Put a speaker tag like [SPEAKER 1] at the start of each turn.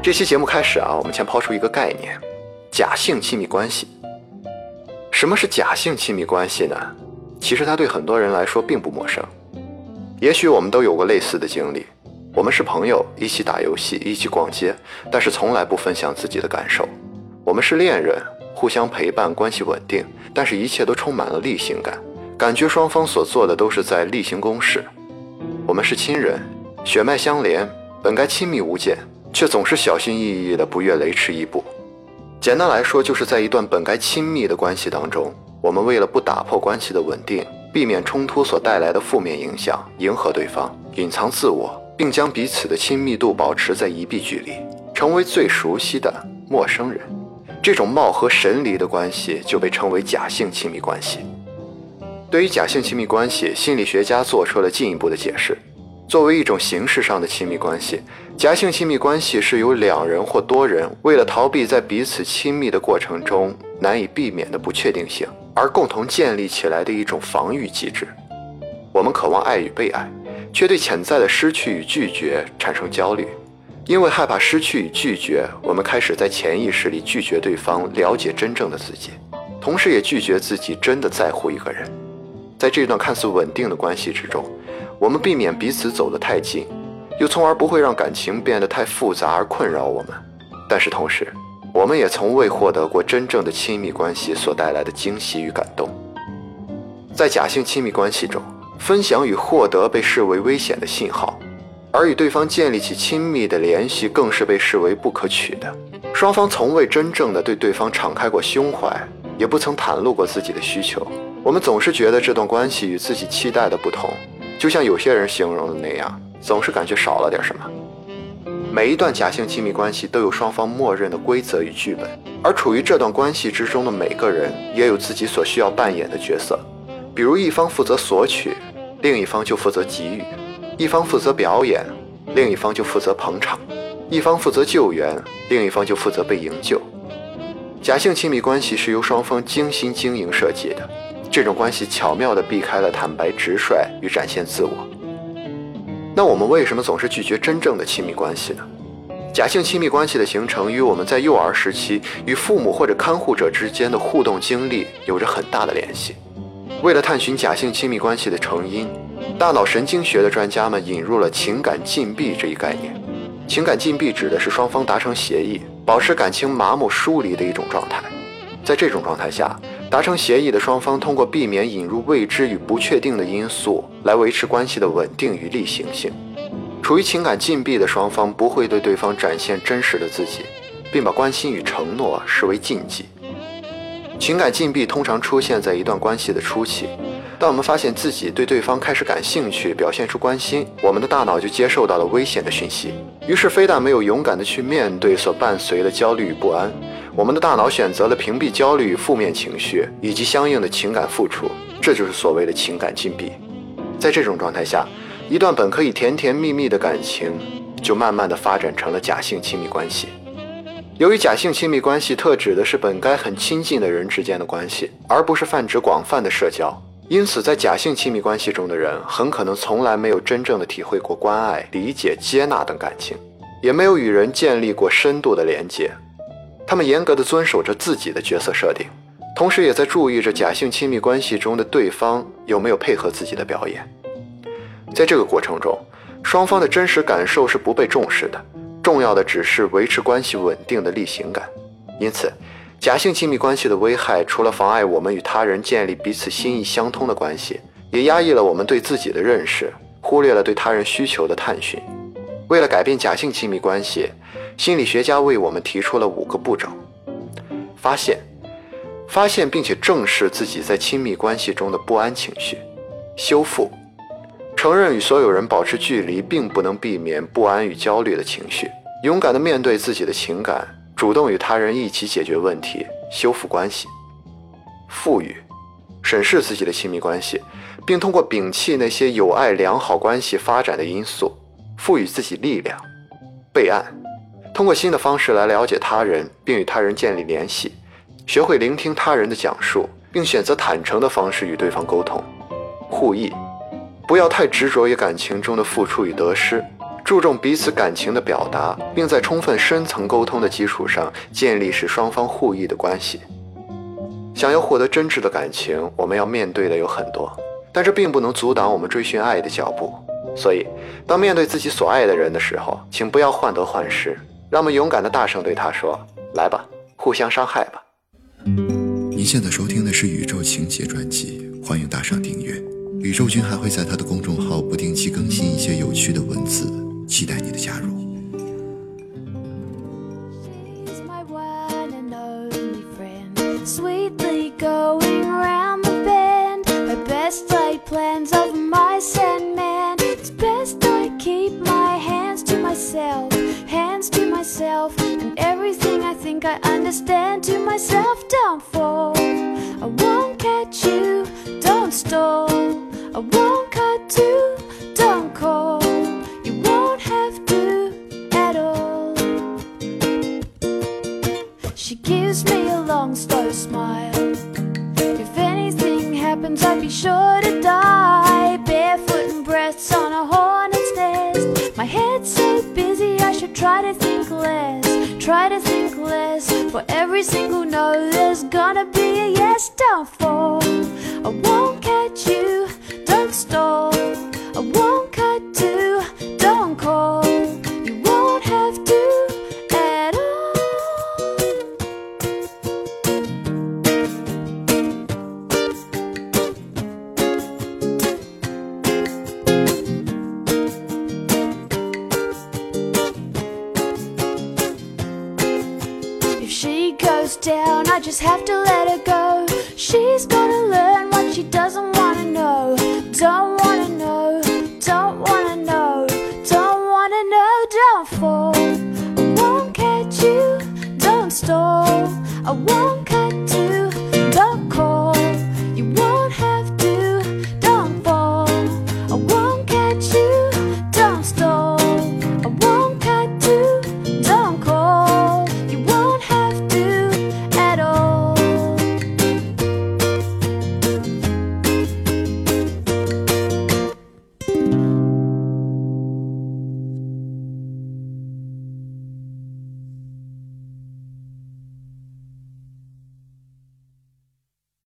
[SPEAKER 1] 这期节目开始啊，我们先抛出一个概念：假性亲密关系。什么是假性亲密关系呢？其实它对很多人来说并不陌生。也许我们都有过类似的经历：我们是朋友，一起打游戏，一起逛街，但是从来不分享自己的感受；我们是恋人，互相陪伴，关系稳定，但是一切都充满了例行感，感觉双方所做的都是在例行公事；我们是亲人，血脉相连，本该亲密无间，却总是小心翼翼的，不越雷池一步。简单来说，就是在一段本该亲密的关系当中，我们为了不打破关系的稳定，避免冲突所带来的负面影响，迎合对方，隐藏自我，并将彼此的亲密度保持在一臂距离，成为最熟悉的陌生人。这种貌合神离的关系就被称为假性亲密关系。对于假性亲密关系，心理学家做出了进一步的解释。作为一种形式上的亲密关系，假性亲密关系是由两人或多人为了逃避在彼此亲密的过程中难以避免的不确定性，而共同建立起来的一种防御机制。我们渴望爱与被爱，却对潜在的失去与拒绝产生焦虑。因为害怕失去与拒绝，我们开始在潜意识里拒绝对方了解真正的自己，同时也拒绝自己真的在乎一个人。在这段看似稳定的关系之中。我们避免彼此走得太近，又从而不会让感情变得太复杂而困扰我们。但是同时，我们也从未获得过真正的亲密关系所带来的惊喜与感动。在假性亲密关系中，分享与获得被视为危险的信号，而与对方建立起亲密的联系更是被视为不可取的。双方从未真正的对对方敞开过胸怀，也不曾袒露过自己的需求。我们总是觉得这段关系与自己期待的不同。就像有些人形容的那样，总是感觉少了点什么。每一段假性亲密关系都有双方默认的规则与剧本，而处于这段关系之中的每个人也有自己所需要扮演的角色。比如，一方负责索取，另一方就负责给予；一方负责表演，另一方就负责捧场；一方负责救援，另一方就负责被营救。假性亲密关系是由双方精心经营设计的。这种关系巧妙地避开了坦白直率与展现自我。那我们为什么总是拒绝真正的亲密关系呢？假性亲密关系的形成与我们在幼儿时期与父母或者看护者之间的互动经历有着很大的联系。为了探寻假性亲密关系的成因，大脑神经学的专家们引入了情感禁闭这一概念。情感禁闭指的是双方达成协议，保持感情麻木疏离的一种状态。在这种状态下，达成协议的双方通过避免引入未知与不确定的因素来维持关系的稳定与例行性。处于情感禁闭的双方不会对对方展现真实的自己，并把关心与承诺视为禁忌。情感禁闭通常出现在一段关系的初期。当我们发现自己对对方开始感兴趣，表现出关心，我们的大脑就接受到了危险的讯息，于是非但没有勇敢地去面对所伴随的焦虑与不安。我们的大脑选择了屏蔽焦虑与负面情绪，以及相应的情感付出，这就是所谓的情感禁闭。在这种状态下，一段本可以甜甜蜜蜜的感情，就慢慢的发展成了假性亲密关系。由于假性亲密关系特指的是本该很亲近的人之间的关系，而不是泛指广泛的社交，因此在假性亲密关系中的人，很可能从来没有真正的体会过关爱、理解、接纳等感情，也没有与人建立过深度的连接。他们严格的遵守着自己的角色设定，同时也在注意着假性亲密关系中的对方有没有配合自己的表演。在这个过程中，双方的真实感受是不被重视的，重要的只是维持关系稳定的例行感。因此，假性亲密关系的危害，除了妨碍我们与他人建立彼此心意相通的关系，也压抑了我们对自己的认识，忽略了对他人需求的探寻。为了改变假性亲密关系。心理学家为我们提出了五个步骤：发现、发现并且正视自己在亲密关系中的不安情绪；修复、承认与所有人保持距离并不能避免不安与焦虑的情绪；勇敢地面对自己的情感，主动与他人一起解决问题，修复关系；赋予、审视自己的亲密关系，并通过摒弃那些有碍良好关系发展的因素，赋予自己力量；备案。通过新的方式来了解他人，并与他人建立联系，学会聆听他人的讲述，并选择坦诚的方式与对方沟通。互益，不要太执着于感情中的付出与得失，注重彼此感情的表达，并在充分深层沟通的基础上建立使双方互益的关系。想要获得真挚的感情，我们要面对的有很多，但这并不能阻挡我们追寻爱的脚步。所以，当面对自己所爱的人的时候，请不要患得患失，让我们勇敢的大声对他说：“来吧，互相伤害吧。”
[SPEAKER 2] 您现在收听的是《宇宙情节》专辑，欢迎打赏订阅。宇宙君还会在他的公众号不定期更新一些有趣的文字。
[SPEAKER 3] I understand to myself. Don't fall, I won't catch you. Don't stall, I won't cut to. Try to think less. For every single no, there's gonna be a yes. Don't fall. I won't catch you. Don't stall. Down, I just have to let her go. She's